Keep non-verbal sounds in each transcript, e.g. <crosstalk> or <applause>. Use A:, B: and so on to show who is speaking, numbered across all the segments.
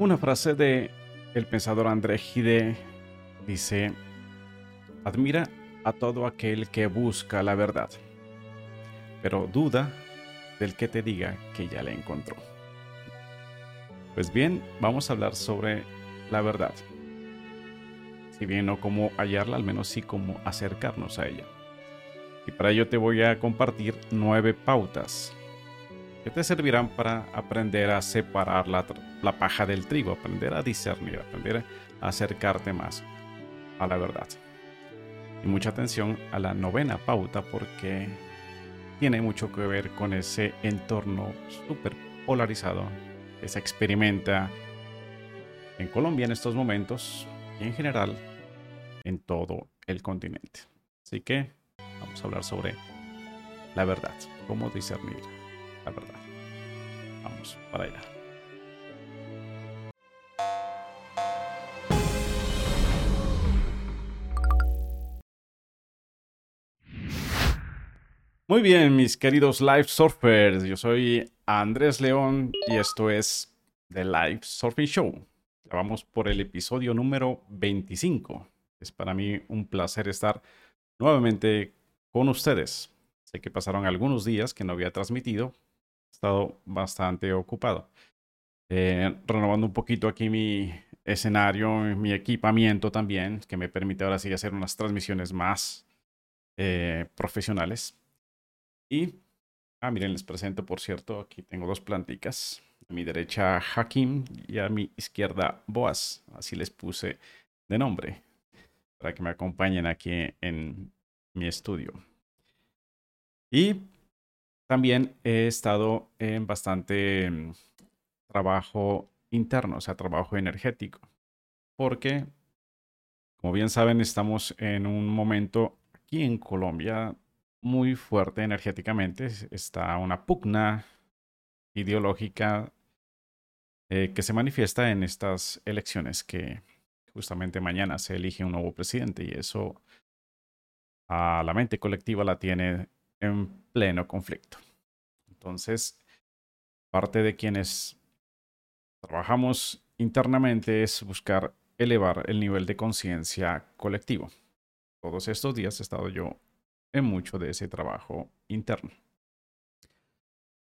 A: Una frase de el pensador André Gide dice, admira a todo aquel que busca la verdad, pero duda del que te diga que ya la encontró. Pues bien, vamos a hablar sobre la verdad. Si bien no cómo hallarla, al menos sí cómo acercarnos a ella. Y para ello te voy a compartir nueve pautas que te servirán para aprender a separar la, la, paja del trigo, aprender a discernir, aprender a acercarte más a la verdad. Y mucha atención a la novena pauta porque tiene mucho que ver con ese entorno súper polarizado que se experimenta en Colombia en estos momentos y en general en todo el continente. Así que vamos a hablar sobre la verdad, cómo discernir verdad. Vamos para allá. Muy bien, mis queridos Live Surfers. Yo soy Andrés León y esto es The Live Surfing Show. Ya vamos por el episodio número 25. Es para mí un placer estar nuevamente con ustedes. Sé que pasaron algunos días que no había transmitido. Estado bastante ocupado. Eh, renovando un poquito aquí mi escenario, mi equipamiento también, que me permite ahora sí hacer unas transmisiones más eh, profesionales. Y, ah, miren, les presento, por cierto, aquí tengo dos planticas. A mi derecha Hakim y a mi izquierda Boas. Así les puse de nombre para que me acompañen aquí en mi estudio. Y también he estado en bastante mm, trabajo interno, o sea, trabajo energético. Porque, como bien saben, estamos en un momento aquí en Colombia muy fuerte energéticamente. Está una pugna ideológica eh, que se manifiesta en estas elecciones que justamente mañana se elige un nuevo presidente y eso a la mente colectiva la tiene en pleno conflicto. Entonces, parte de quienes trabajamos internamente es buscar elevar el nivel de conciencia colectivo. Todos estos días he estado yo en mucho de ese trabajo interno.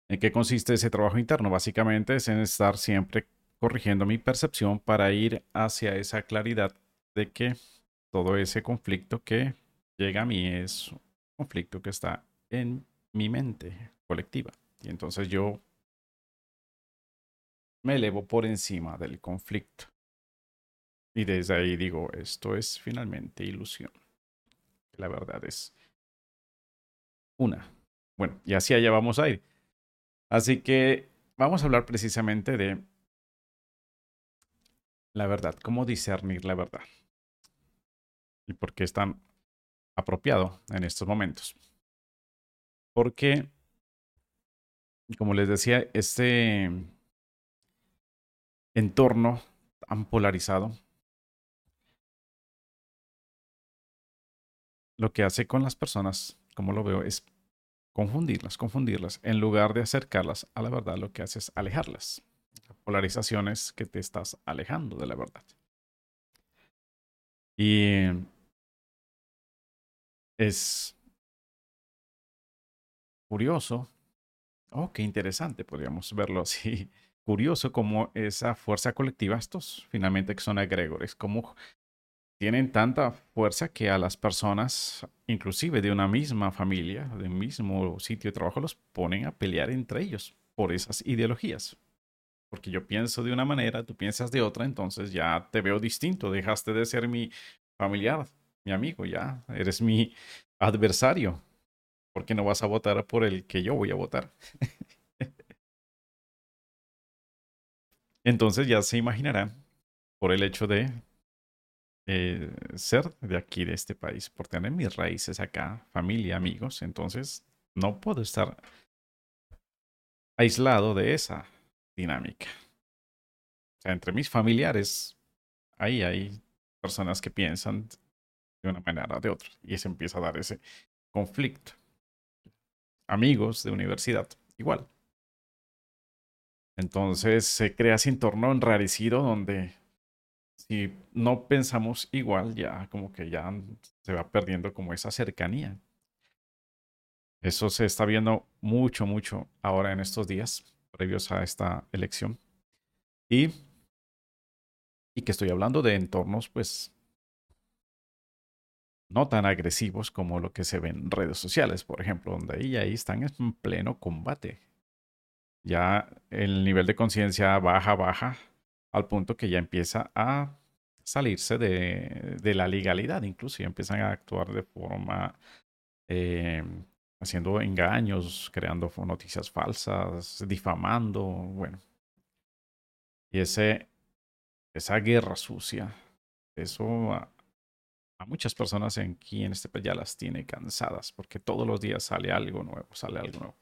A: ¿En qué consiste ese trabajo interno? Básicamente es en estar siempre corrigiendo mi percepción para ir hacia esa claridad de que todo ese conflicto que llega a mí es un conflicto que está en mi mente colectiva. Y entonces yo me elevo por encima del conflicto. Y desde ahí digo, esto es finalmente ilusión. La verdad es una. Bueno, y así allá vamos a ir. Así que vamos a hablar precisamente de la verdad, cómo discernir la verdad. Y por qué es tan apropiado en estos momentos. Porque, como les decía, este entorno tan polarizado lo que hace con las personas, como lo veo, es confundirlas, confundirlas, en lugar de acercarlas a la verdad, lo que hace es alejarlas. Polarizaciones que te estás alejando de la verdad. Y es curioso, oh, qué interesante, podríamos verlo así, <laughs> curioso como esa fuerza colectiva, estos finalmente que son agregores, como tienen tanta fuerza que a las personas, inclusive de una misma familia, del mismo sitio de trabajo, los ponen a pelear entre ellos por esas ideologías. Porque yo pienso de una manera, tú piensas de otra, entonces ya te veo distinto, dejaste de ser mi familiar, mi amigo, ya eres mi adversario. Porque no vas a votar por el que yo voy a votar. <laughs> entonces ya se imaginarán por el hecho de eh, ser de aquí, de este país, por tener mis raíces acá, familia, amigos, entonces no puedo estar aislado de esa dinámica. O sea, entre mis familiares, ahí hay personas que piensan de una manera o de otra, y se empieza a dar ese conflicto. Amigos de universidad, igual. Entonces se crea ese entorno enrarecido donde si no pensamos igual, ya como que ya se va perdiendo como esa cercanía. Eso se está viendo mucho, mucho ahora en estos días previos a esta elección. Y, y que estoy hablando de entornos, pues, no tan agresivos como lo que se ve en redes sociales, por ejemplo, donde ahí, ahí están en pleno combate. Ya el nivel de conciencia baja, baja, al punto que ya empieza a salirse de, de la legalidad, incluso ya empiezan a actuar de forma eh, haciendo engaños, creando noticias falsas, difamando, bueno. Y ese, esa guerra sucia, eso a, muchas personas aquí en este país ya las tiene cansadas, porque todos los días sale algo nuevo, sale algo nuevo.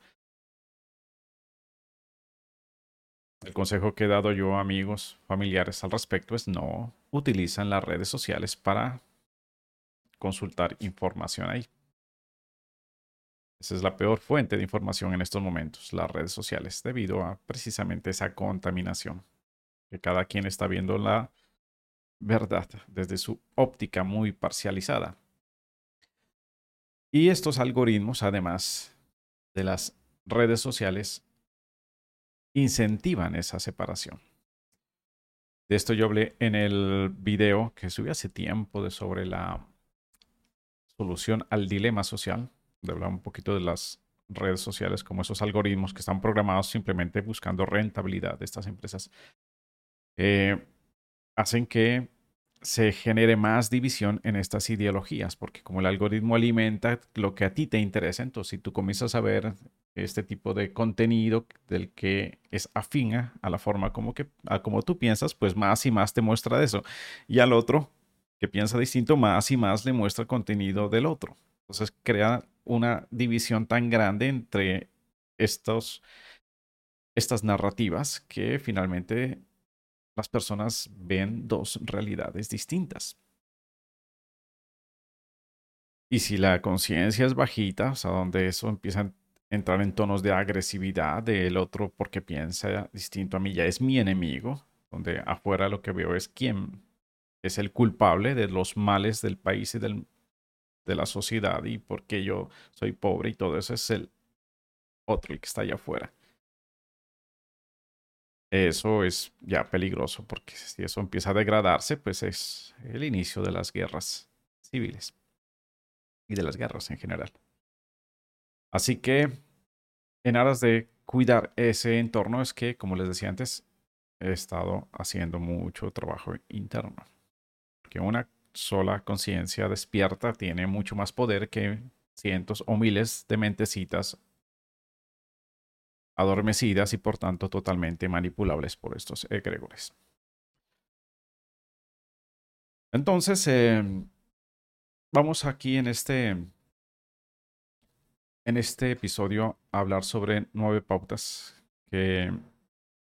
A: El consejo que he dado yo a amigos, familiares al respecto es no utilizan las redes sociales para consultar información ahí. Esa es la peor fuente de información en estos momentos, las redes sociales, debido a precisamente esa contaminación, que cada quien está viendo la verdad desde su óptica muy parcializada. Y estos algoritmos, además de las redes sociales, incentivan esa separación. De esto yo hablé en el video que subí hace tiempo de sobre la solución al dilema social de hablar un poquito de las redes sociales como esos algoritmos que están programados simplemente buscando rentabilidad de estas empresas, eh, hacen que se genere más división en estas ideologías, porque como el algoritmo alimenta lo que a ti te interesa, entonces si tú comienzas a ver este tipo de contenido del que es afina a la forma como que a como tú piensas, pues más y más te muestra de eso. Y al otro que piensa distinto, más y más le muestra contenido del otro. Entonces crea una división tan grande entre estos, estas narrativas que finalmente las personas ven dos realidades distintas. Y si la conciencia es bajita, o sea, donde eso empieza a entrar en tonos de agresividad del otro porque piensa distinto a mí, ya es mi enemigo, donde afuera lo que veo es quién es el culpable de los males del país y del, de la sociedad y porque yo soy pobre y todo eso es el otro el que está allá afuera. Eso es ya peligroso porque si eso empieza a degradarse, pues es el inicio de las guerras civiles y de las guerras en general. Así que, en aras de cuidar ese entorno, es que, como les decía antes, he estado haciendo mucho trabajo interno. Que una sola conciencia despierta tiene mucho más poder que cientos o miles de mentecitas adormecidas y por tanto totalmente manipulables por estos egregores. Entonces, em, vamos aquí en este, en este episodio a hablar sobre nueve pautas que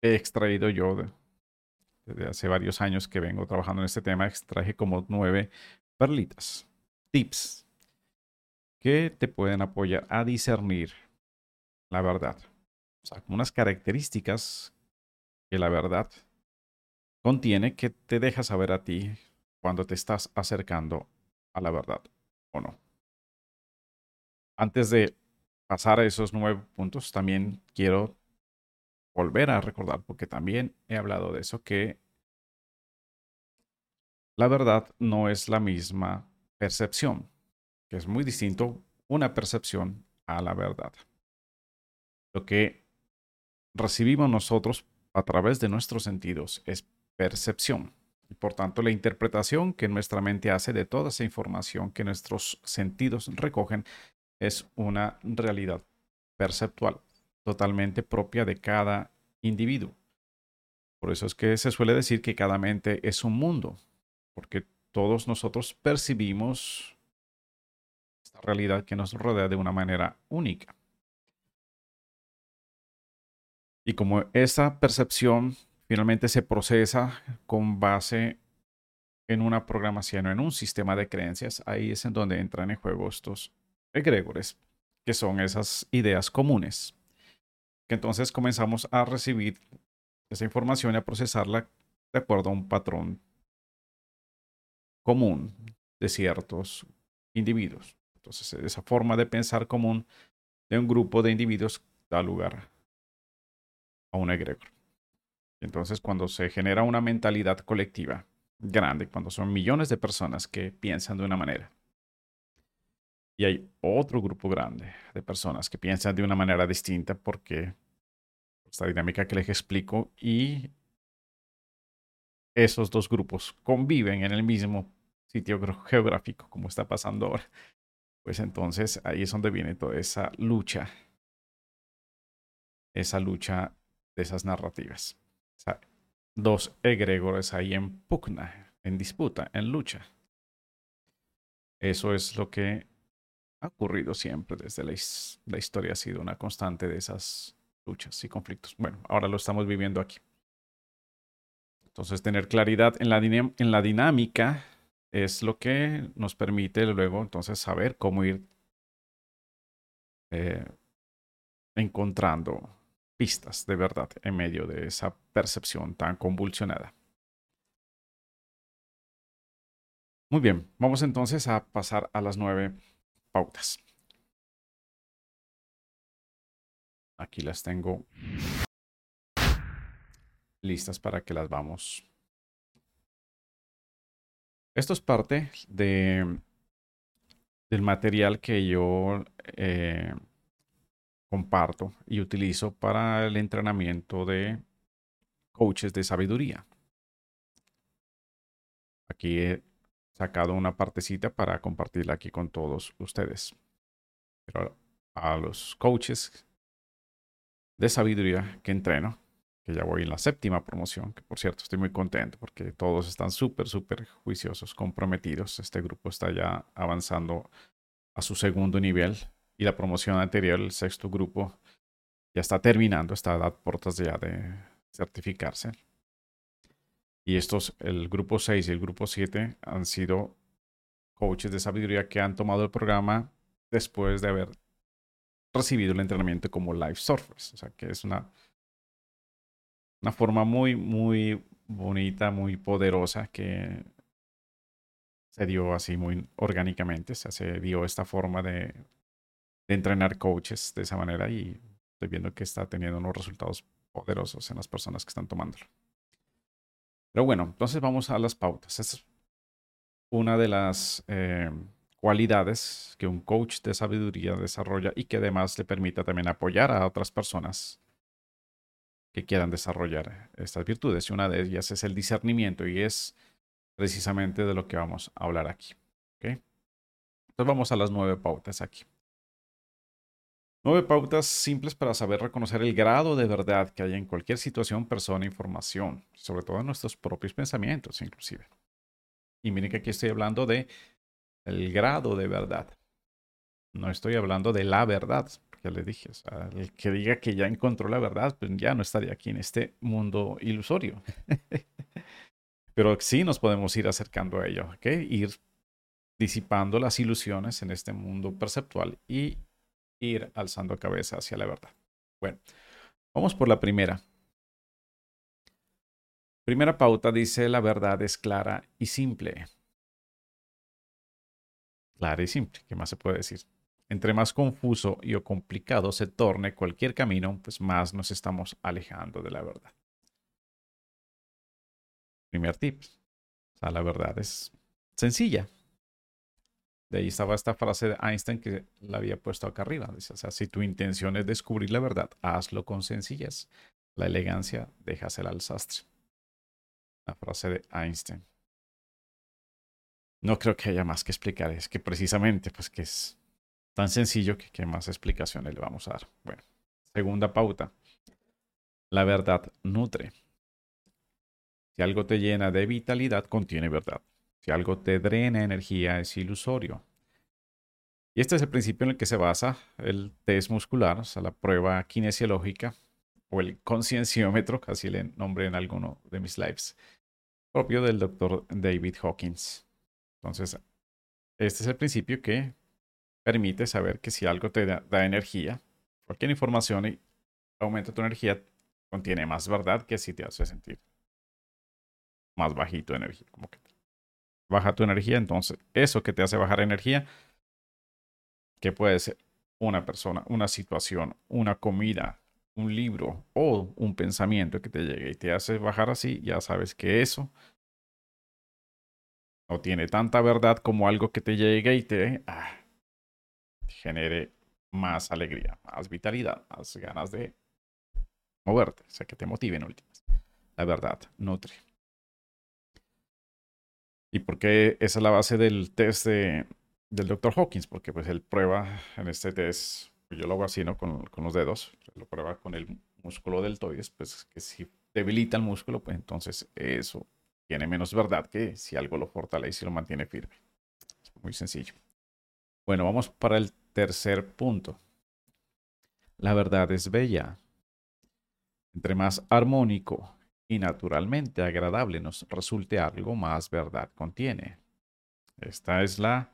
A: he extraído yo de, desde hace varios años que vengo trabajando en este tema, extraje como nueve perlitas, tips que te pueden apoyar a discernir la verdad. O sea, unas características que la verdad contiene que te deja saber a ti cuando te estás acercando a la verdad o no. Antes de pasar a esos nueve puntos, también quiero volver a recordar, porque también he hablado de eso, que la verdad no es la misma percepción, que es muy distinto una percepción a la verdad. Lo que recibimos nosotros a través de nuestros sentidos es percepción. Y por tanto, la interpretación que nuestra mente hace de toda esa información que nuestros sentidos recogen es una realidad perceptual totalmente propia de cada individuo. Por eso es que se suele decir que cada mente es un mundo, porque todos nosotros percibimos esta realidad que nos rodea de una manera única. Y como esa percepción finalmente se procesa con base en una programación o en un sistema de creencias, ahí es en donde entran en juego estos egregores, que son esas ideas comunes entonces comenzamos a recibir esa información y a procesarla de acuerdo a un patrón común de ciertos individuos. Entonces, esa forma de pensar común de un grupo de individuos da lugar a un egregor. Entonces, cuando se genera una mentalidad colectiva grande, cuando son millones de personas que piensan de una manera, y hay otro grupo grande de personas que piensan de una manera distinta porque esta dinámica que les explico y esos dos grupos conviven en el mismo sitio geográfico como está pasando ahora, pues entonces ahí es donde viene toda esa lucha, esa lucha de esas narrativas. dos egregores ahí en pugna, en disputa, en lucha. Eso es lo que ha ocurrido siempre desde la, historia, ha sido una constante de esas luchas y conflictos. Bueno, ahora lo estamos viviendo aquí. Entonces, tener claridad en la, en la dinámica es lo que nos permite luego entonces saber cómo ir eh, encontrando pistas de verdad en medio de esa percepción tan convulsionada. Muy bien, vamos entonces a pasar a las nueve pautas. Aquí las tengo listas para que las vamos. Esto es parte de, del material que yo eh, comparto y utilizo para el entrenamiento de coaches de sabiduría. Aquí he sacado una partecita para compartirla aquí con todos ustedes. Pero a los coaches de sabiduría que entreno, que ya voy en la séptima promoción, que por cierto estoy muy contento porque todos están súper, súper juiciosos, comprometidos. Este grupo está ya avanzando a su segundo nivel y la promoción anterior, el sexto grupo, ya está terminando, está a puertas ya de certificarse. Y estos, el grupo 6 y el grupo 7, han sido coaches de sabiduría que han tomado el programa después de haber recibido el entrenamiento como live surfers. O sea, que es una, una forma muy, muy bonita, muy poderosa que se dio así muy orgánicamente. O sea, se dio esta forma de, de entrenar coaches de esa manera y estoy viendo que está teniendo unos resultados poderosos en las personas que están tomándolo. Pero bueno, entonces vamos a las pautas. Es una de las eh, cualidades que un coach de sabiduría desarrolla y que además le permita también apoyar a otras personas que quieran desarrollar estas virtudes. Y una de ellas es el discernimiento y es precisamente de lo que vamos a hablar aquí. Entonces vamos a las nueve pautas aquí. Nueve pautas simples para saber reconocer el grado de verdad que hay en cualquier situación, persona, información, sobre todo en nuestros propios pensamientos inclusive. Y miren que aquí estoy hablando de el grado de verdad. No estoy hablando de la verdad, ya le dije. El que diga que ya encontró la verdad, pues ya no estaría aquí en este mundo ilusorio. <laughs> Pero sí nos podemos ir acercando a ello, ¿ok? Ir disipando las ilusiones en este mundo perceptual y ir alzando cabeza hacia la verdad. Bueno, vamos por la primera. Primera pauta dice la verdad es clara y simple clara y simple. ¿Qué más se puede decir? Entre más confuso y o complicado se torne cualquier camino, pues más nos estamos alejando de la verdad. Primer tip. La verdad es sencilla. De ahí estaba esta frase de Einstein que la había puesto acá arriba. Dice, o sea, si tu intención es descubrir la verdad, hazlo con sencillez. La elegancia, déjasela al sastre. La frase de Einstein. No creo que haya más que explicar. Es que precisamente, pues que es tan sencillo que qué más explicaciones le vamos a dar. Bueno, segunda pauta. La verdad nutre. Si algo te llena de vitalidad, contiene verdad. Si algo te drena energía, es ilusorio. Y este es el principio en el que se basa el test muscular, o sea, la prueba kinesiológica o el concienciómetro, así le nombré en alguno de mis lives, propio del doctor David Hawkins. Entonces, este es el principio que permite saber que si algo te da, energía, cualquier información y aumenta tu energía, contiene más verdad que si te hace sentir más bajito de energía. Como que baja tu energía, entonces eso que te hace bajar energía, que puede ser una persona, una situación, una comida, un libro o un pensamiento que te llegue y te hace bajar así, ya sabes que eso no tiene tanta verdad como algo que te llegue y te ah, genere más alegría, más vitalidad, más ganas de moverte, o sea, que te motive en últimas. La verdad, nutre. ¿Y por qué esa es la base del test de, del Dr. Hawkins? Porque pues él prueba en este test, yo lo hago así, ¿no? Con, con los dedos, lo prueba con el músculo deltoides, pues que si debilita el músculo, pues entonces eso tiene menos verdad que si algo lo fortalece y lo mantiene firme. Es muy sencillo. Bueno, vamos para el tercer punto. La verdad es bella. Entre más armónico y naturalmente agradable nos resulte algo, más verdad contiene. Esta es la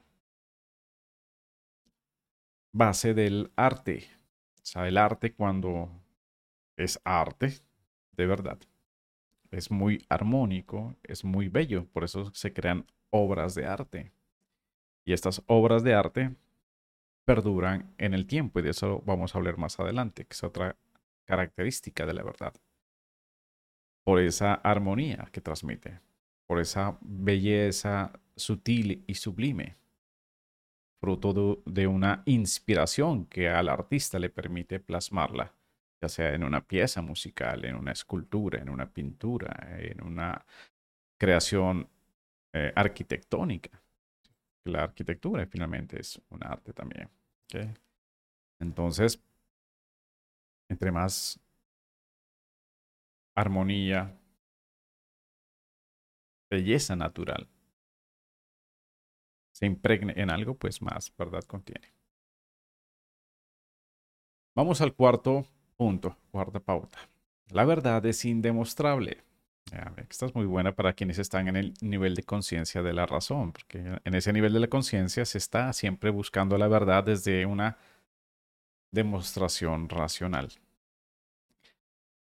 A: base del arte. O sea, el arte cuando es arte, de verdad, es muy armónico, es muy bello, por eso se crean obras de arte. Y estas obras de arte perduran en el tiempo y de eso vamos a hablar más adelante, que es otra característica de la verdad. Por esa armonía que transmite, por esa belleza sutil y sublime, fruto de una inspiración que al artista le permite plasmarla ya sea en una pieza musical, en una escultura, en una pintura, en una creación eh, arquitectónica. La arquitectura finalmente es un arte también. Entonces, entre más armonía, belleza natural se impregne en algo, pues más verdad contiene. Vamos al cuarto Punto, cuarta pauta. La verdad es indemostrable. Esta es muy buena para quienes están en el nivel de conciencia de la razón, porque en ese nivel de la conciencia se está siempre buscando la verdad desde una demostración racional.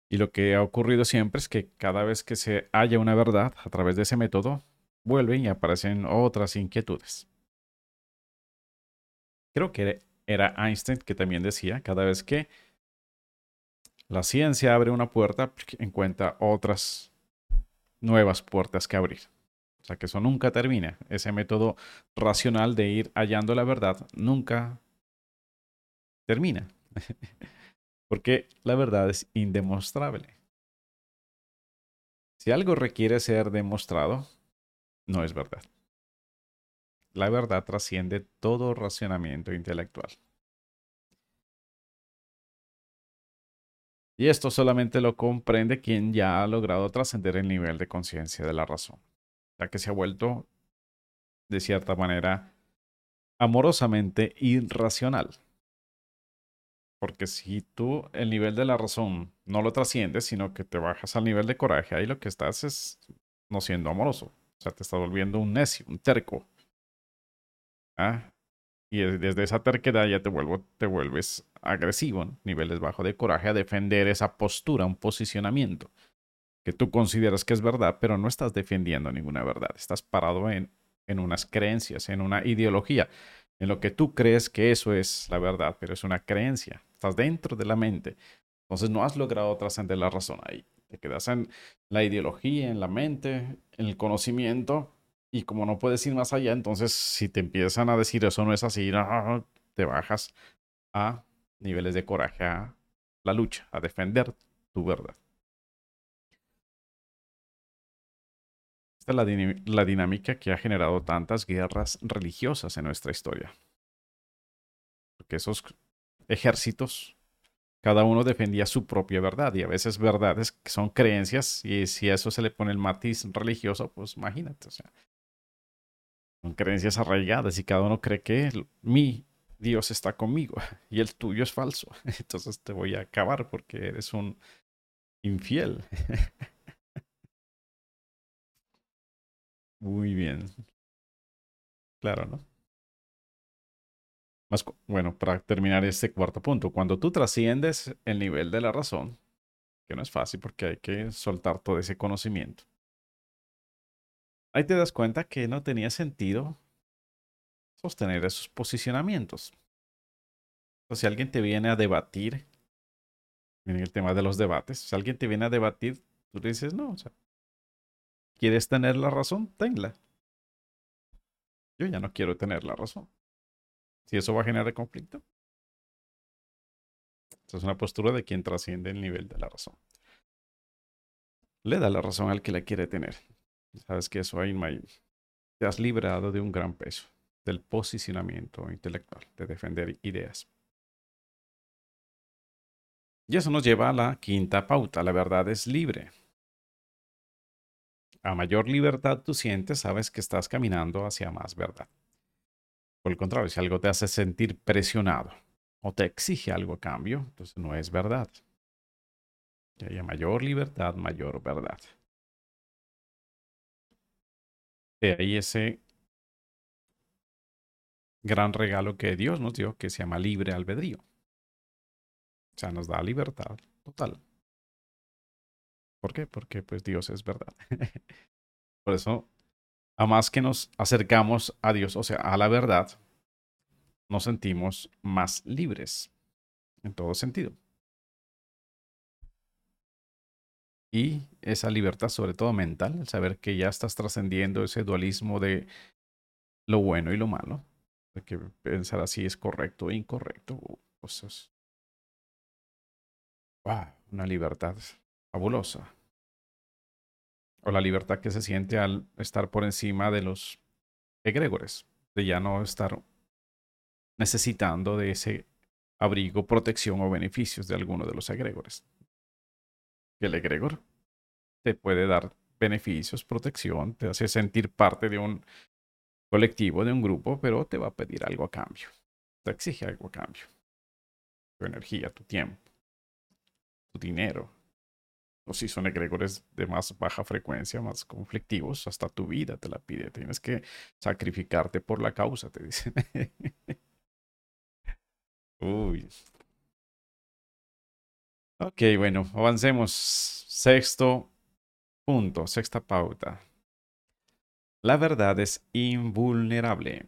A: Y lo que ha ocurrido siempre es que cada vez que se halla una verdad a través de ese método, vuelven y aparecen otras inquietudes. Creo que era Einstein que también decía, cada vez que la ciencia abre una puerta, encuentra otras nuevas puertas que abrir. O sea que eso nunca termina. Ese método racional de ir hallando la verdad nunca termina. <laughs> Porque la verdad es indemostrable. Si algo requiere ser demostrado, no es verdad. La verdad trasciende todo racionamiento intelectual. Y esto solamente lo comprende quien ya ha logrado trascender el nivel de conciencia de la razón, ya que se ha vuelto, de cierta manera, amorosamente irracional. Porque si tú el nivel de la razón no lo trasciendes, sino que te bajas al nivel de coraje, ahí lo que estás es no siendo amoroso. O sea, te estás volviendo un necio, un terco. ¿Ah? Y desde esa terquedad ya te, vuelvo, te vuelves agresivo, niveles bajos de coraje, a defender esa postura, un posicionamiento que tú consideras que es verdad, pero no estás defendiendo ninguna verdad. Estás parado en, en unas creencias, en una ideología, en lo que tú crees que eso es la verdad, pero es una creencia. Estás dentro de la mente. Entonces no has logrado trascender la razón ahí. Te quedas en la ideología, en la mente, en el conocimiento, y como no puedes ir más allá, entonces si te empiezan a decir eso no es así, te bajas a niveles de coraje, a la lucha, a defender tu verdad. Esta es la, la dinámica que ha generado tantas guerras religiosas en nuestra historia. Porque esos ejércitos cada uno defendía su propia verdad y a veces verdades que son creencias y si a eso se le pone el matiz religioso, pues imagínate, son creencias arraigadas y cada uno cree que mi Dios está conmigo <laughs> y el tuyo es falso. <laughs> Entonces te voy a acabar porque eres un infiel. <laughs> Muy bien. Claro, ¿no? Bueno, para terminar este cuarto punto, cuando tú trasciendes el nivel de la razón, Que no es fácil porque hay que soltar todo ese conocimiento. Ahí te das cuenta que no tenía sentido sostener esos posicionamientos. Entonces, si alguien te viene a debatir, en el tema de los debates, si alguien te viene a debatir, tú le dices, no, o sea, ¿quieres tener la razón? Tenla. Yo ya no quiero tener la razón. Si eso va a generar conflicto. Esa es una postura de quien trasciende el nivel de la razón. Le da la razón al que la quiere tener. Sabes que eso ahí te has librado de un gran peso del posicionamiento intelectual, de defender ideas. Y eso nos lleva a la quinta pauta. La verdad es libre. A mayor libertad tú sientes, sabes que estás caminando hacia más verdad. Por el contrario, si algo te hace sentir presionado o te exige algo a cambio, entonces no es verdad. Y haya mayor libertad, mayor verdad. De ahí ese gran regalo que Dios nos dio, que se llama libre albedrío. O sea, nos da libertad total. ¿Por qué? Porque pues Dios es verdad. <laughs> Por eso, a más que nos acercamos a Dios, o sea, a la verdad, nos sentimos más libres en todo sentido. Y esa libertad, sobre todo mental, el saber que ya estás trascendiendo ese dualismo de lo bueno y lo malo, de que pensar así es correcto e incorrecto, cosas. Wow, una libertad fabulosa. O la libertad que se siente al estar por encima de los egregores, de ya no estar necesitando de ese abrigo, protección o beneficios de alguno de los egregores. El egregor te puede dar beneficios, protección, te hace sentir parte de un colectivo, de un grupo, pero te va a pedir algo a cambio. Te exige algo a cambio. Tu energía, tu tiempo, tu dinero, o si son egregores de más baja frecuencia, más conflictivos, hasta tu vida te la pide. Tienes que sacrificarte por la causa, te dicen. <laughs> Uy. Ok, bueno, avancemos. Sexto punto, sexta pauta. La verdad es invulnerable.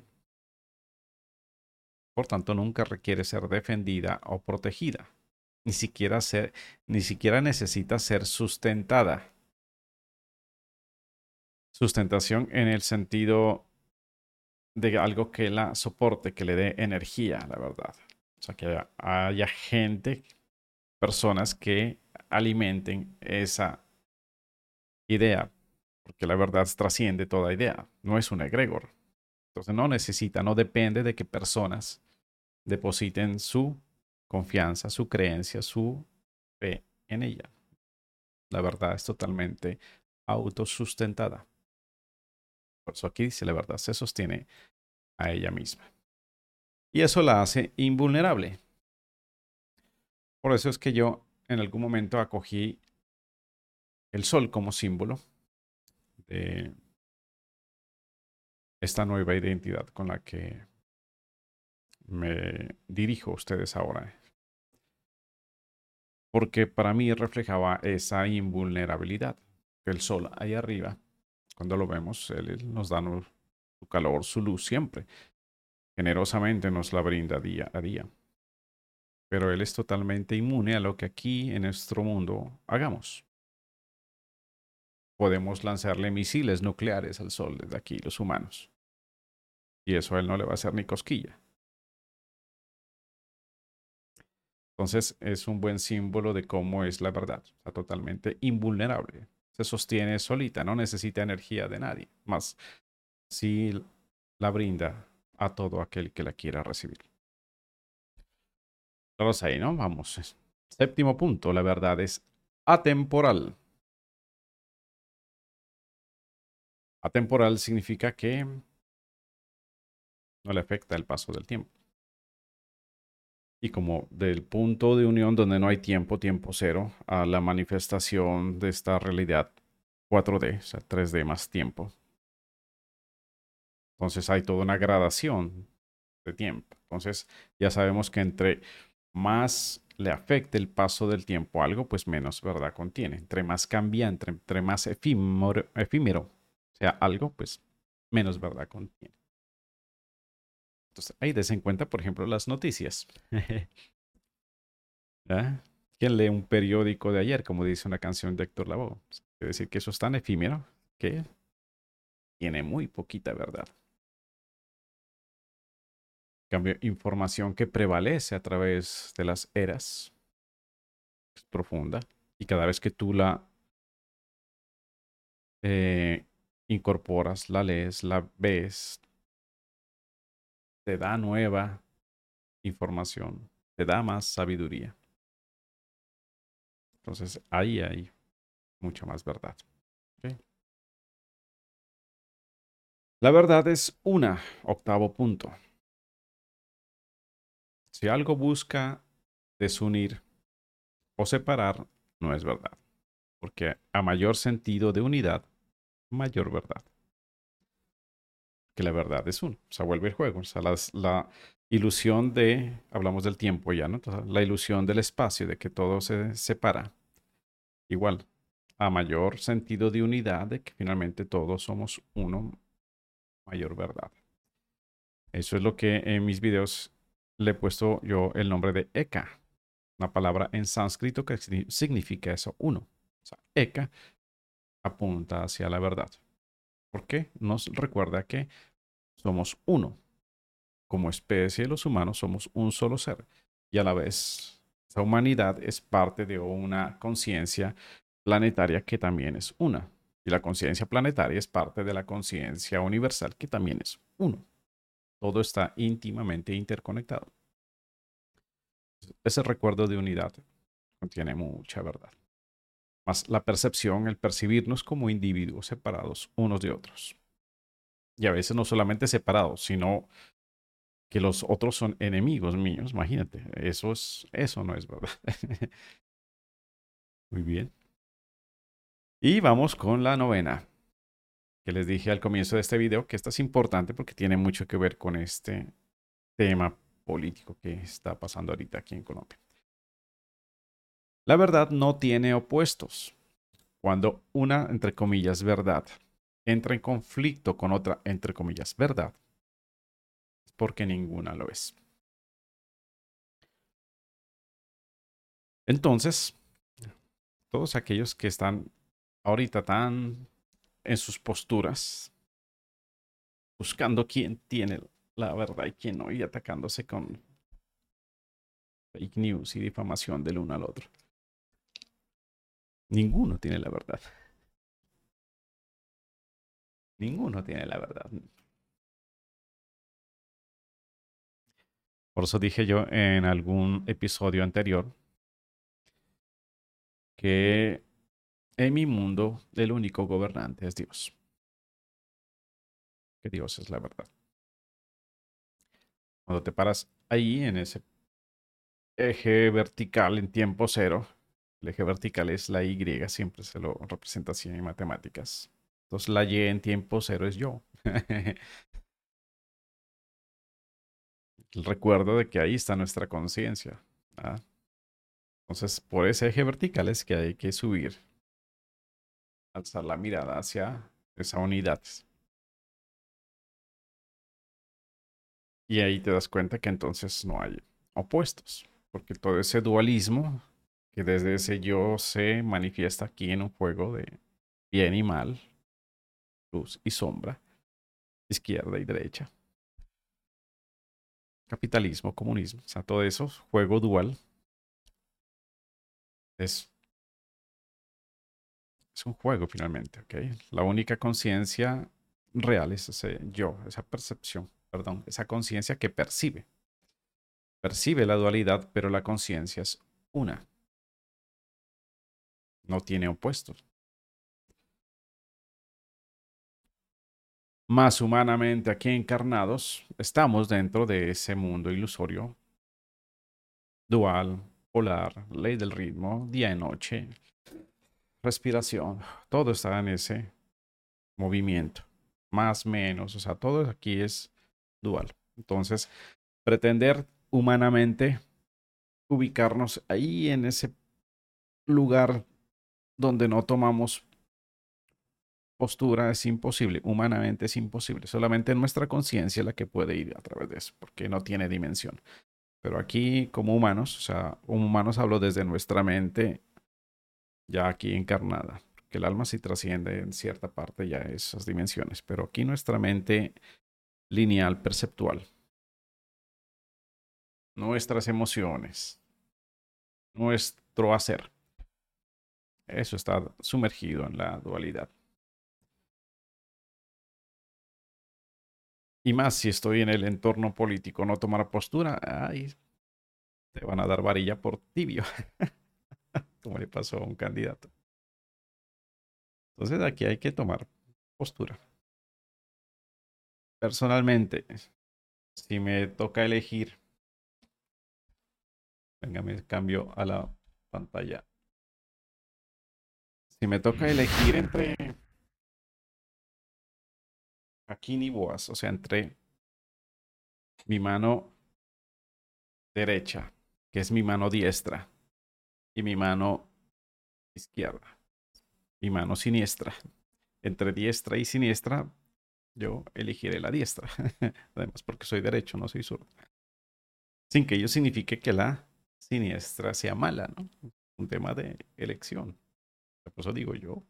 A: Por tanto, nunca requiere ser defendida o protegida ni siquiera, ser, ni siquiera necesita ser sustentada. Sustentación en el sentido de algo que la soporte, que le dé energía, la verdad. O sea, que haya gente, personas que alimenten esa idea, porque la verdad trasciende toda idea, no es un egregor. Entonces no necesita, no depende de que personas depositen su confianza, su creencia, su fe en ella. La verdad es totalmente autosustentada. Por eso aquí dice, la verdad se sostiene a ella misma. Y eso la hace invulnerable. Por eso es que yo en algún momento acogí el sol como símbolo de esta nueva identidad con la que me dirijo a ustedes ahora porque para mí reflejaba esa invulnerabilidad. El sol ahí arriba, cuando lo vemos, él, nos da su calor, su luz siempre. Generosamente nos la brinda día a día. Pero Él es totalmente inmune a lo que aquí en nuestro mundo hagamos. Podemos lanzarle misiles nucleares al Sol desde aquí, los humanos. Y eso a Él no le va a hacer ni cosquilla. Entonces es un buen símbolo de cómo es la verdad. Está totalmente invulnerable. Se sostiene solita, no necesita energía de nadie. Más si la brinda a todo aquel que la quiera recibir. Todos ahí, ¿no? Vamos. Séptimo punto, la verdad es atemporal. Atemporal significa que no le afecta el paso del tiempo y como del punto de unión donde no hay tiempo, tiempo cero, a la manifestación de esta realidad 4D, o sea, 3D más tiempo. Entonces hay toda una gradación de tiempo. Entonces ya sabemos que entre más le afecte el paso del tiempo a algo, pues menos verdad contiene. Entre más cambiante, entre más efímero, efímero sea algo, pues menos verdad contiene. Entonces, ahí des en cuenta, por ejemplo, las noticias. <laughs> ¿Ah? ¿Quién lee un periódico de ayer, como dice una canción de Héctor Lavoe? Pues, quiere decir que eso es tan efímero que tiene muy poquita verdad. cambio, información que prevalece a través de las eras es profunda y cada vez que tú la eh, incorporas, la lees, la ves, te da nueva información, te da más sabiduría. Entonces ahí hay mucha más verdad. La verdad es una, octavo punto. Si algo busca desunir o separar, no es verdad. Porque a mayor sentido de unidad, mayor verdad. Que la verdad es uno. O sea, vuelve el juego. O sea, la ilusión de, hablamos del tiempo ya, ¿no? la ilusión del espacio, de que todo se separa. Igual, a mayor sentido de unidad, de que finalmente todos somos uno, mayor verdad. Eso es lo que en mis videos le he puesto yo el nombre de Eka, una palabra en sánscrito que significa eso, uno. O sea, Eka apunta hacia la verdad. ¿Por qué? Nos recuerda que somos uno. Como especie, los humanos somos un solo ser. Y a la vez, esa humanidad es parte de una conciencia planetaria que también es una. Y la conciencia planetaria es parte de la conciencia universal que también es uno. Todo está íntimamente interconectado. Ese recuerdo de unidad contiene mucha verdad más la percepción, el percibirnos como individuos separados unos de otros. Y a veces no solamente separados, sino que los otros son enemigos míos. Imagínate, eso, es, eso no es verdad. <laughs> Muy bien. Y vamos con la novena, que les dije al comienzo de este video que esta es importante porque tiene mucho que ver con este tema político que está pasando ahorita aquí en Colombia. La verdad no tiene opuestos. Cuando una, entre comillas, verdad entra en conflicto con otra, entre comillas, verdad, es porque ninguna lo es. Entonces, todos aquellos que están ahorita tan en sus posturas, buscando quién tiene la verdad y quién no, y atacándose con fake news y difamación del uno al otro. Ninguno tiene la verdad. Ninguno tiene la verdad. Por eso dije yo en algún episodio anterior que en mi mundo el único gobernante es Dios. Que Dios es la verdad. Cuando te paras ahí en ese eje vertical en tiempo cero, el eje vertical es la Y, siempre se lo representa así en matemáticas. Entonces la Y en tiempo cero es yo. <laughs> el recuerdo de que ahí está nuestra conciencia. Entonces, por ese eje vertical es que hay que subir, alzar la mirada hacia esa unidad. Y ahí te das cuenta que entonces no hay opuestos, porque todo ese dualismo que desde ese yo se manifiesta aquí en un juego de bien y mal, luz y sombra, izquierda y derecha. Capitalismo, comunismo, o sea, todo eso, juego dual, es, es un juego finalmente, ¿ok? La única conciencia real es ese yo, esa percepción, perdón, esa conciencia que percibe. Percibe la dualidad, pero la conciencia es una no tiene opuestos. Más humanamente aquí encarnados, estamos dentro de ese mundo ilusorio, dual, polar, ley del ritmo, día y noche, respiración, todo está en ese movimiento, más menos, o sea, todo aquí es dual. Entonces, pretender humanamente ubicarnos ahí en ese lugar donde no tomamos postura es imposible, humanamente es imposible. Solamente nuestra conciencia es la que puede ir a través de eso, porque no tiene dimensión. Pero aquí, como humanos, o sea, humanos hablo desde nuestra mente, ya aquí encarnada, que el alma sí trasciende en cierta parte ya esas dimensiones, pero aquí nuestra mente lineal, perceptual, nuestras emociones, nuestro hacer, eso está sumergido en la dualidad. Y más si estoy en el entorno político, no tomar postura, ay, te van a dar varilla por tibio, <laughs> como le pasó a un candidato. Entonces aquí hay que tomar postura. Personalmente, si me toca elegir, venga, me cambio a la pantalla. Si me toca elegir entre aquí ni Boas, o sea, entre mi mano derecha, que es mi mano diestra, y mi mano izquierda, mi mano siniestra. Entre diestra y siniestra, yo elegiré la diestra. <laughs> Además, porque soy derecho, no soy zurdo. Sin que ello signifique que la siniestra sea mala, ¿no? Un tema de elección. Por eso digo yo,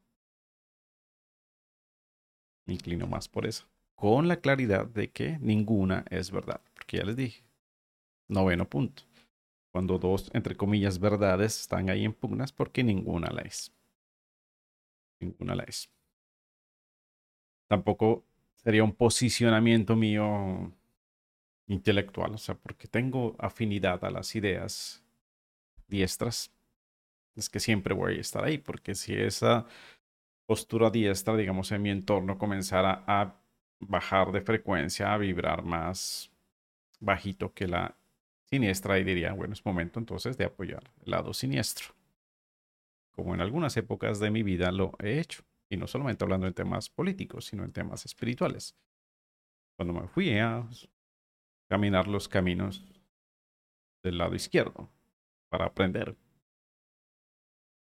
A: me inclino más por eso. Con la claridad de que ninguna es verdad. Porque ya les dije. Noveno punto. Cuando dos, entre comillas, verdades están ahí en pugnas porque ninguna la es. Ninguna la es. Tampoco sería un posicionamiento mío intelectual, o sea, porque tengo afinidad a las ideas diestras, es que siempre voy a estar ahí, porque si esa postura diestra, digamos, en mi entorno comenzara a bajar de frecuencia, a vibrar más bajito que la siniestra, y diría, bueno, es momento entonces de apoyar el lado siniestro. Como en algunas épocas de mi vida lo he hecho. Y no solamente hablando en temas políticos, sino en temas espirituales. Cuando me fui a caminar los caminos del lado izquierdo para aprender,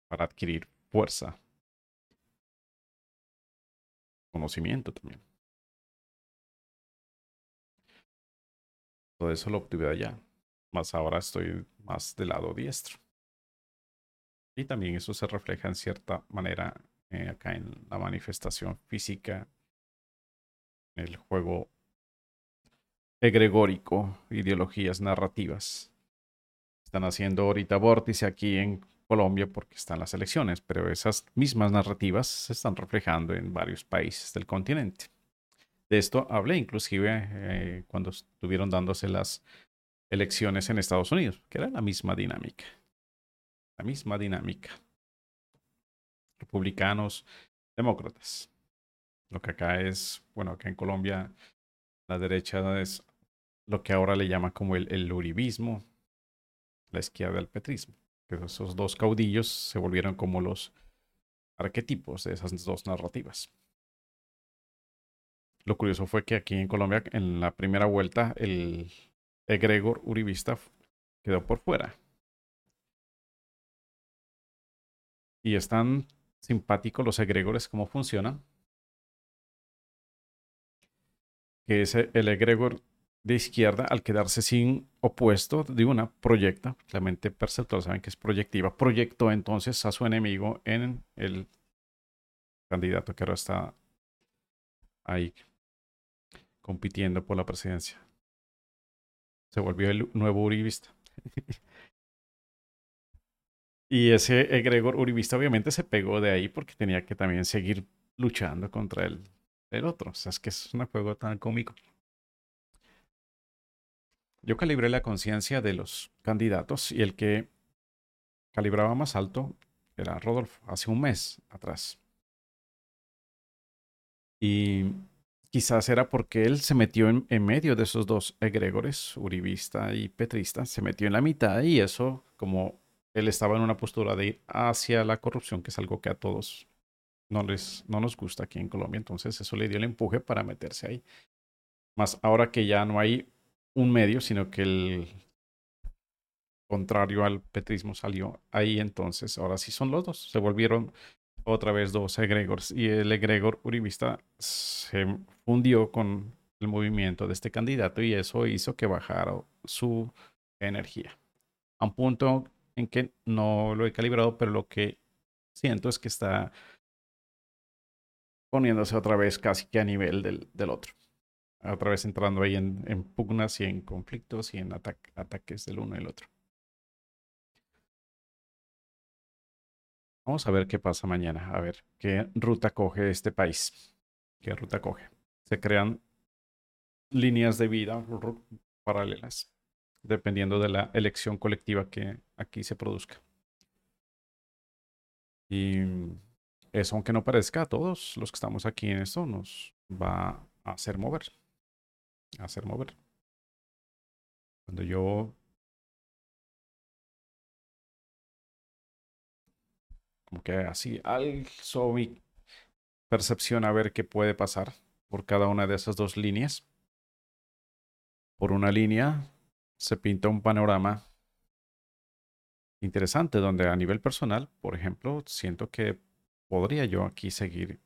A: para adquirir fuerza, conocimiento también. Todo eso lo obtuve allá. Más ahora estoy más del lado diestro. Y también eso se refleja en cierta manera eh, acá en la manifestación física, el juego egregórico, ideologías narrativas. Están haciendo ahorita vórtice aquí en Colombia porque están las elecciones, pero esas mismas narrativas se están reflejando en varios países del continente. De esto hablé inclusive eh, cuando estuvieron dándose las elecciones en Estados Unidos, que era la misma dinámica. La misma dinámica. Republicanos, demócratas. Lo que acá es, bueno, acá en Colombia la derecha es lo que ahora le llama como el, el uribismo, la izquierda el petrismo. Que esos dos caudillos se volvieron como los arquetipos de esas dos narrativas. Lo curioso fue que aquí en Colombia, en la primera vuelta, el egregor uribista quedó por fuera. Y están simpáticos los egregores, cómo funcionan. Que es el egregor de izquierda, al quedarse sin opuesto de una, proyecta, la mente perceptual saben que es proyectiva, proyectó entonces a su enemigo en el candidato que ahora está ahí compitiendo por la presidencia. Se volvió el nuevo uribista. y ese egregor uribista obviamente se pegó de ahí porque tenía que también seguir luchando contra el, el otro. O sea, es que es un juego tan cómico. Yo calibré la conciencia de los candidatos y el que calibraba más alto era Rodolfo, hace un mes atrás. Y quizás era porque él se metió en, medio de esos dos egregores, uribista y petrista, se metió en la mitad y eso, como él estaba en una postura de ir hacia la corrupción, que es algo que a todos no, les, no nos gusta aquí en Colombia, entonces eso le dio el empuje para meterse ahí. Más ahora que ya no hay un medio, sino que el, contrario al petrismo salió ahí entonces, ahora sí son los dos, se volvieron otra vez dos egregores y el egregor uribista se fundió con el movimiento de este candidato y eso hizo que bajara su energía. A un punto en que no lo he calibrado, pero lo que siento es que está poniéndose otra vez casi que a nivel del, del otro. Otra vez entrando ahí en, pugnas y en conflictos y en ataques del uno y el otro. Vamos a ver qué pasa mañana, a ver qué ruta coge este país. ¿Qué ruta coge? Se crean líneas de vida paralelas, dependiendo de la elección colectiva que aquí se produzca. Y eso, aunque no parezca a todos los que estamos aquí en esto, nos va a hacer mover. Hacer mover. Cuando yo como que así alzo mi percepción a ver qué puede pasar por cada una de esas dos líneas. Por una línea se pinta un panorama interesante donde a nivel personal, por ejemplo, siento que podría yo aquí seguir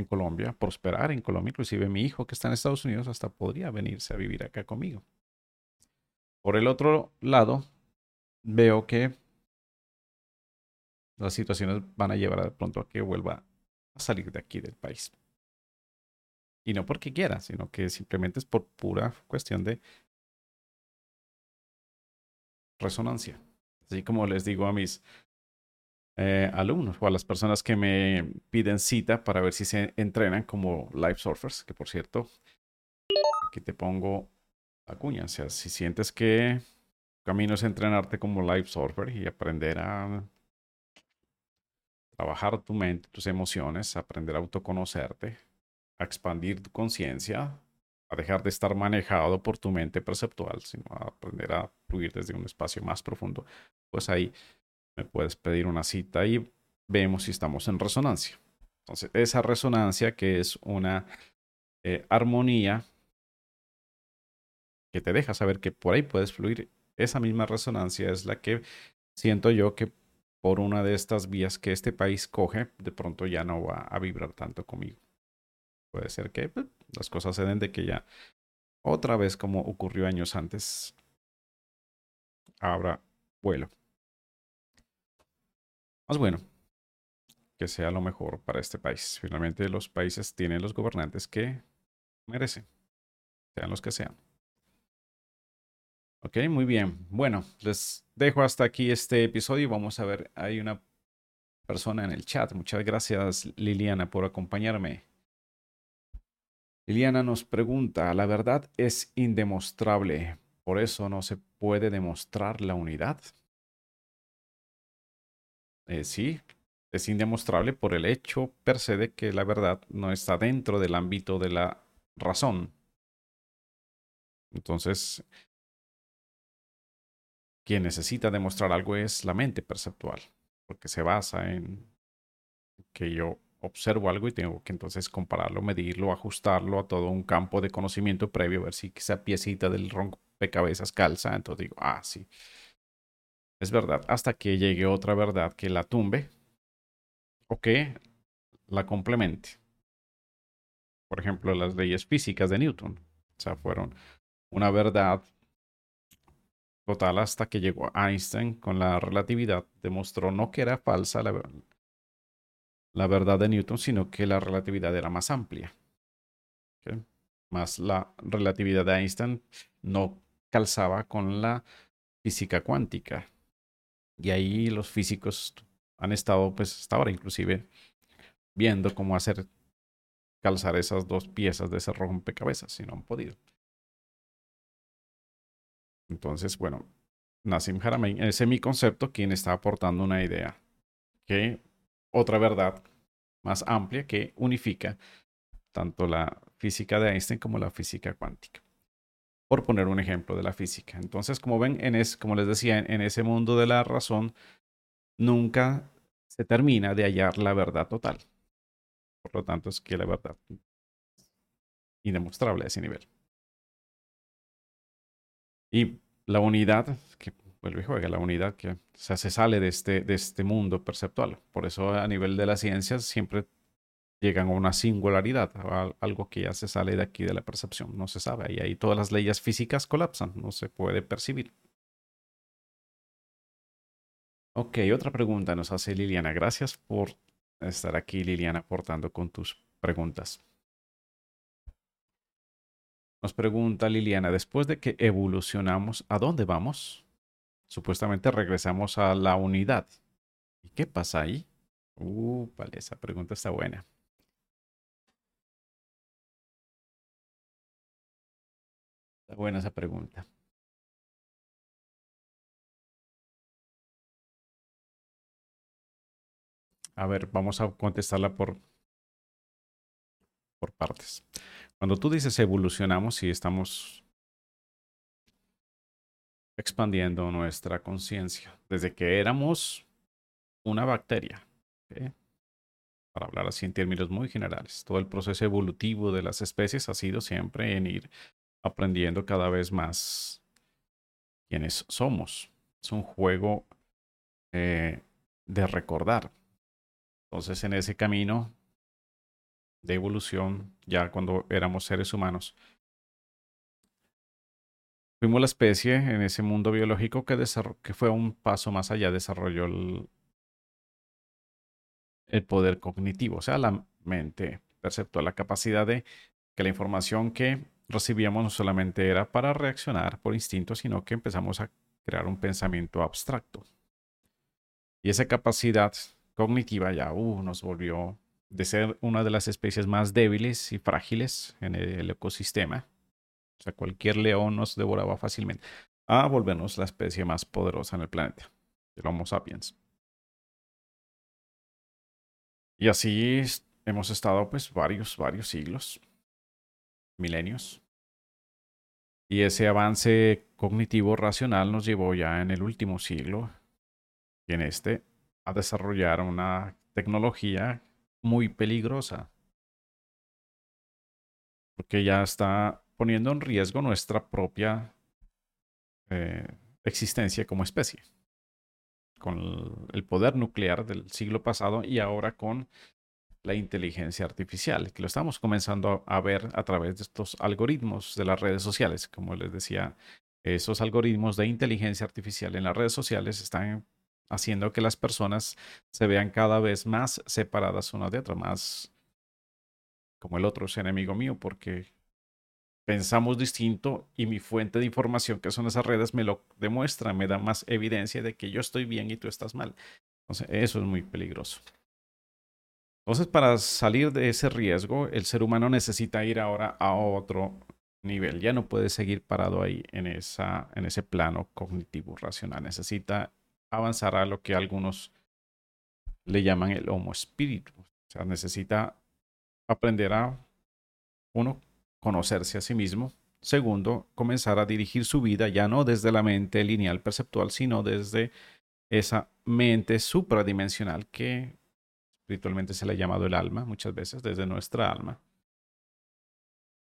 A: en Colombia, prosperar en Colombia, inclusive mi hijo que está en Estados Unidos hasta podría venirse a vivir acá conmigo. Por el otro lado, veo que las situaciones van a llevar de pronto a que vuelva a salir de aquí del país. Y no porque quiera, sino que simplemente es por pura cuestión de resonancia. Así como les digo a mis eh, alumnos o a las personas que me piden cita para ver si se entrenan como live surfers, que por cierto, aquí te pongo la cuña. O sea, si sientes que camino es entrenarte como live surfer y aprender a trabajar tu mente, tus emociones, aprender a autoconocerte, a expandir tu conciencia, a dejar de estar manejado por tu mente perceptual, sino a aprender a fluir desde un espacio más profundo, pues ahí me puedes pedir una cita y vemos si estamos en resonancia. Entonces, esa resonancia que es una eh, armonía que te deja saber que por ahí puedes fluir, esa misma resonancia es la que siento yo que por una de estas vías que este país coge, de pronto ya no va a vibrar tanto conmigo. Puede ser que pues, las cosas se den de que ya otra vez como ocurrió años antes, habrá vuelo. Más bueno, que sea lo mejor para este país. Finalmente los países tienen los gobernantes que merecen, sean los que sean. Ok, muy bien. Bueno, les dejo hasta aquí este episodio. Vamos a ver, hay una persona en el chat. Muchas gracias Liliana por acompañarme. Liliana nos pregunta, ¿la verdad es indemostrable? ¿Por eso no se puede demostrar la unidad? Eh, sí, es indemostrable por el hecho per se de que la verdad no está dentro del ámbito de la razón. Entonces, quien necesita demostrar algo es la mente perceptual, porque se basa en que yo observo algo y tengo que entonces compararlo, medirlo, ajustarlo a todo un campo de conocimiento previo, ver si esa piecita del rompecabezas calza. Entonces digo, ah, sí, es verdad, hasta que llegue otra verdad que la tumbe o que la complemente. Por ejemplo, las leyes físicas de Newton. O sea, fueron una verdad total hasta que llegó Einstein con la relatividad, demostró no que era falsa la, la verdad de Newton, sino que la relatividad era más amplia. Más la relatividad de Einstein no calzaba con la física cuántica. Y ahí los físicos han estado, pues hasta ahora inclusive, viendo cómo hacer calzar esas dos piezas de ese rompecabezas, si no han podido. Entonces, bueno, Nassim Haramein ese es mi concepto quien está aportando una idea que otra verdad más amplia que unifica tanto la física de Einstein como la física cuántica. Por poner un ejemplo de la física. Entonces, como ven, en es, como les decía, en ese mundo de la razón, nunca se termina de hallar la verdad total. Por lo tanto, es que la verdad indemostrable a ese nivel. Y la unidad, que juega, la unidad que se sale de este, de este mundo perceptual. Por eso a nivel de las ciencias siempre llegan a una singularidad, algo que ya se sale de aquí de la percepción, no se sabe, y ahí todas las leyes físicas colapsan, no se puede percibir. Ok, otra pregunta nos hace Liliana. Gracias por estar aquí, Liliana, aportando con tus preguntas. Nos pregunta Liliana, después de que evolucionamos, ¿a dónde vamos? Supuestamente regresamos a la unidad. ¿Y qué pasa ahí? Uh, vale, esa pregunta está buena. Buena esa pregunta. A ver, vamos a contestarla por, por partes. Cuando tú dices evolucionamos y estamos expandiendo nuestra conciencia, desde que éramos una bacteria, para hablar así en términos muy generales, todo el proceso evolutivo de las especies ha sido siempre en ir aprendiendo cada vez más quiénes somos. Es un juego eh, de recordar. Entonces, en ese camino de evolución, ya cuando éramos seres humanos, fuimos la especie en ese mundo biológico que, que fue un paso más allá, desarrolló el, el poder cognitivo, o sea, la mente perceptual, la capacidad de que la información que recibíamos no solamente era para reaccionar por instinto, sino que empezamos a crear un pensamiento abstracto. Y esa capacidad cognitiva ya uh, nos volvió de ser una de las especies más débiles y frágiles en el ecosistema. O sea, cualquier león nos devoraba fácilmente. A volvernos la especie más poderosa en el planeta, el Homo sapiens. Y así hemos estado pues varios, varios siglos milenios. Y ese avance cognitivo racional nos llevó ya en el último siglo, y en este, a desarrollar una tecnología muy peligrosa. Porque ya está poniendo en riesgo nuestra propia eh, existencia como especie. Con el poder nuclear del siglo pasado y ahora con la inteligencia artificial, que lo estamos comenzando a ver a través de estos algoritmos de las redes sociales. Como les decía, esos algoritmos de inteligencia artificial en las redes sociales están haciendo que las personas se vean cada vez más separadas una de otra, más como el otro es enemigo mío, porque pensamos distinto y mi fuente de información, que son esas redes, me lo demuestra, me da más evidencia de que yo estoy bien y tú estás mal. Entonces, eso es muy peligroso. Entonces, para salir de ese riesgo, el ser humano necesita ir ahora a otro nivel. Ya no puede seguir parado ahí en, esa, en ese plano cognitivo racional. Necesita avanzar a lo que algunos le llaman el homo espíritu. O sea, necesita aprender a, uno, conocerse a sí mismo. Segundo, comenzar a dirigir su vida ya no desde la mente lineal perceptual, sino desde esa mente supradimensional que espiritualmente se le ha llamado el alma muchas veces, desde nuestra alma.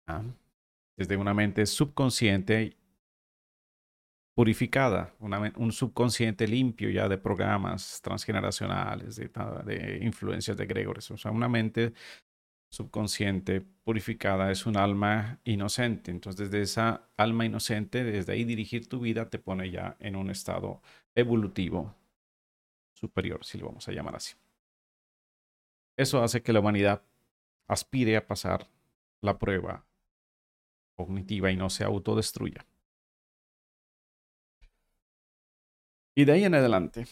A: Ah, desde una mente subconsciente purificada, un subconsciente limpio ya de programas transgeneracionales, de, de influencias de Gregores. O sea, una mente subconsciente purificada es un alma inocente. Entonces, desde esa alma inocente, desde ahí dirigir tu vida te pone ya en un estado evolutivo superior, si lo vamos a llamar así. Eso hace que la humanidad aspire a pasar la prueba cognitiva y no se autodestruya. Y de ahí en adelante,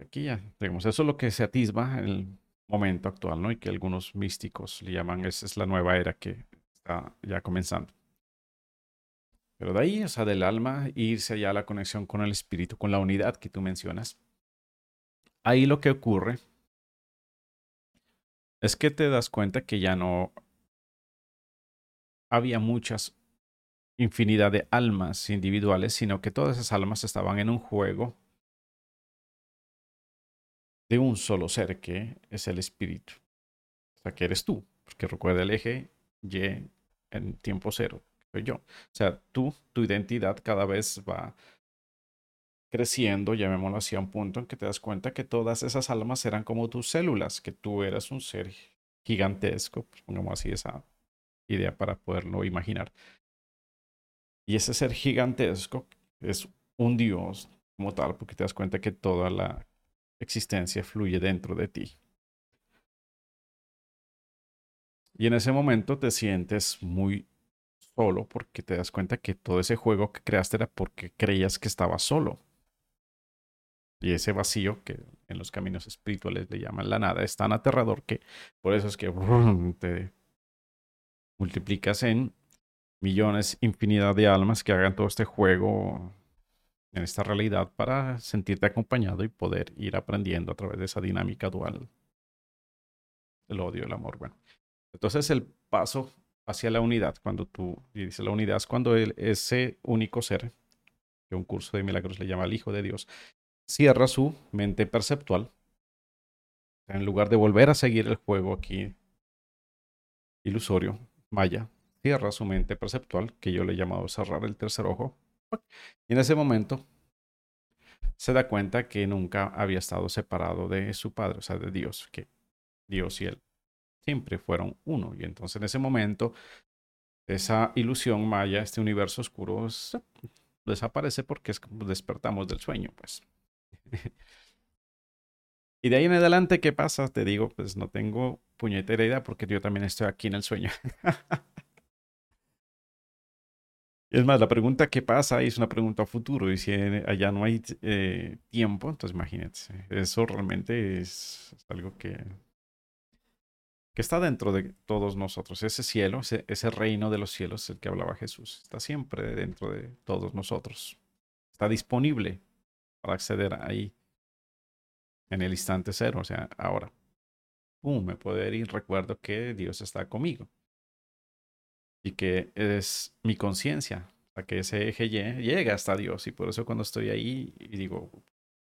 A: aquí ya, digamos, eso es lo que se atisba en el momento actual, ¿no? Y que algunos místicos le llaman, esa es la nueva era que está ya comenzando. Pero de ahí, o sea, del alma, irse allá a la conexión con el espíritu, con la unidad que tú mencionas. Ahí lo que ocurre es que te das cuenta que ya no había muchas infinidad de almas individuales, sino que todas esas almas estaban en un juego de un solo ser que es el espíritu. O sea, que eres tú, porque recuerda el eje Y en tiempo cero, soy yo. O sea, tú, tu identidad cada vez va creciendo, llamémoslo así, a un punto en que te das cuenta que todas esas almas eran como tus células, que tú eras un ser gigantesco, pues pongamos así esa idea para poderlo imaginar. Y ese ser gigantesco es un Dios como tal, porque te das cuenta que toda la existencia fluye dentro de ti. Y en ese momento te sientes muy solo porque te das cuenta que todo ese juego que creaste era porque creías que estabas solo. Y ese vacío que en los caminos espirituales le llaman la nada es tan aterrador que por eso es que <laughs> te multiplicas en millones, infinidad de almas que hagan todo este juego en esta realidad para sentirte acompañado y poder ir aprendiendo a través de esa dinámica dual. El odio, el amor, bueno. Entonces el paso hacia la unidad, cuando tú dices la unidad es cuando ese único ser, que un curso de milagros le llama el Hijo de Dios, cierra su mente perceptual. En lugar de volver a seguir el juego aquí ilusorio, Maya, cierra su mente perceptual, que yo le he llamado cerrar el tercer ojo. Y en ese momento se da cuenta que nunca había estado separado de su padre, o sea, de Dios, que Dios y él siempre fueron uno. Y entonces en ese momento, esa ilusión maya, este universo oscuro, desaparece porque despertamos del sueño, pues. <laughs> y de ahí en adelante, ¿qué pasa? Te digo, pues no tengo puñetera idea porque yo también estoy aquí en el sueño. <laughs> Es más, la pregunta ¿qué pasa? es una pregunta a futuro. Y si allá no hay eh, tiempo, entonces imagínate. Eso realmente es, algo que, que está dentro de todos nosotros. Ese cielo, ese, ese reino de los cielos, el que hablaba Jesús, está siempre dentro de todos nosotros. Está disponible acceder ahí en el instante cero. O sea, ahora, pum, me puedo ir y recuerdo que Dios está conmigo y que es mi conciencia, a que ese eje llega hasta Dios. Y por eso cuando estoy ahí y digo,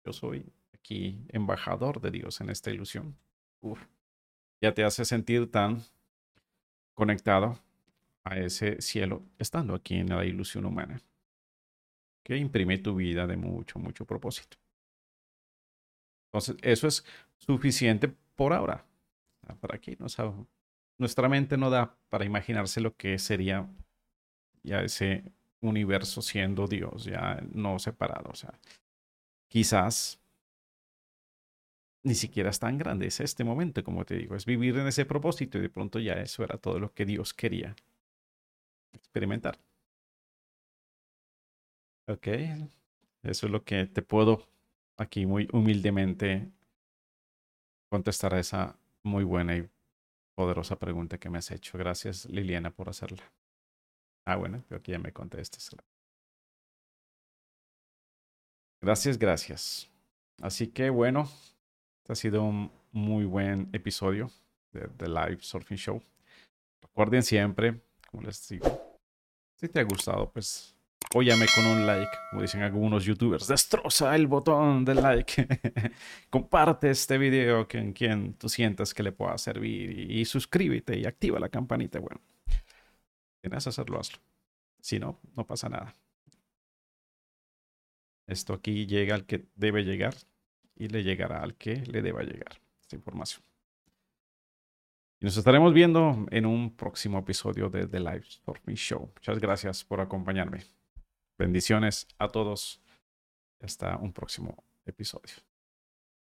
A: yo soy aquí embajador de Dios en esta ilusión, ya te hace sentir tan conectado a ese cielo estando aquí en la ilusión humana, que imprime tu vida de mucho, mucho propósito. Entonces, eso es suficiente por ahora. Para aquí no sabemos nuestra mente no da para imaginarse lo que sería ya ese universo siendo Dios, ya no separado. O sea, quizás ni siquiera es tan grande, es este momento, como te digo, es vivir en ese propósito y de pronto ya eso era todo lo que Dios quería experimentar. Ok, eso es lo que te puedo aquí muy humildemente contestar a esa muy buena y poderosa pregunta que me has hecho. Gracias, Liliana, por hacerla. Ah, bueno, creo que ya me contestas. Gracias, gracias. Así que bueno, este ha sido un muy buen episodio de, The Live Surfing Show. Recuerden siempre, como les digo, si te ha gustado, pues Óyame con un like, como dicen algunos youtubers. Destroza el botón del like. <laughs> Comparte este video con quien tú sientas que le pueda servir. Y, suscríbete y activa la campanita. Bueno, tienes que hacerlo, hazlo. Si no, no pasa nada. Esto aquí llega al que debe llegar y le llegará al que le deba llegar esta información. Y nos estaremos viendo en un próximo episodio de The Live Stormy Show. Muchas gracias por acompañarme. Bendiciones a todos. Hasta un próximo episodio.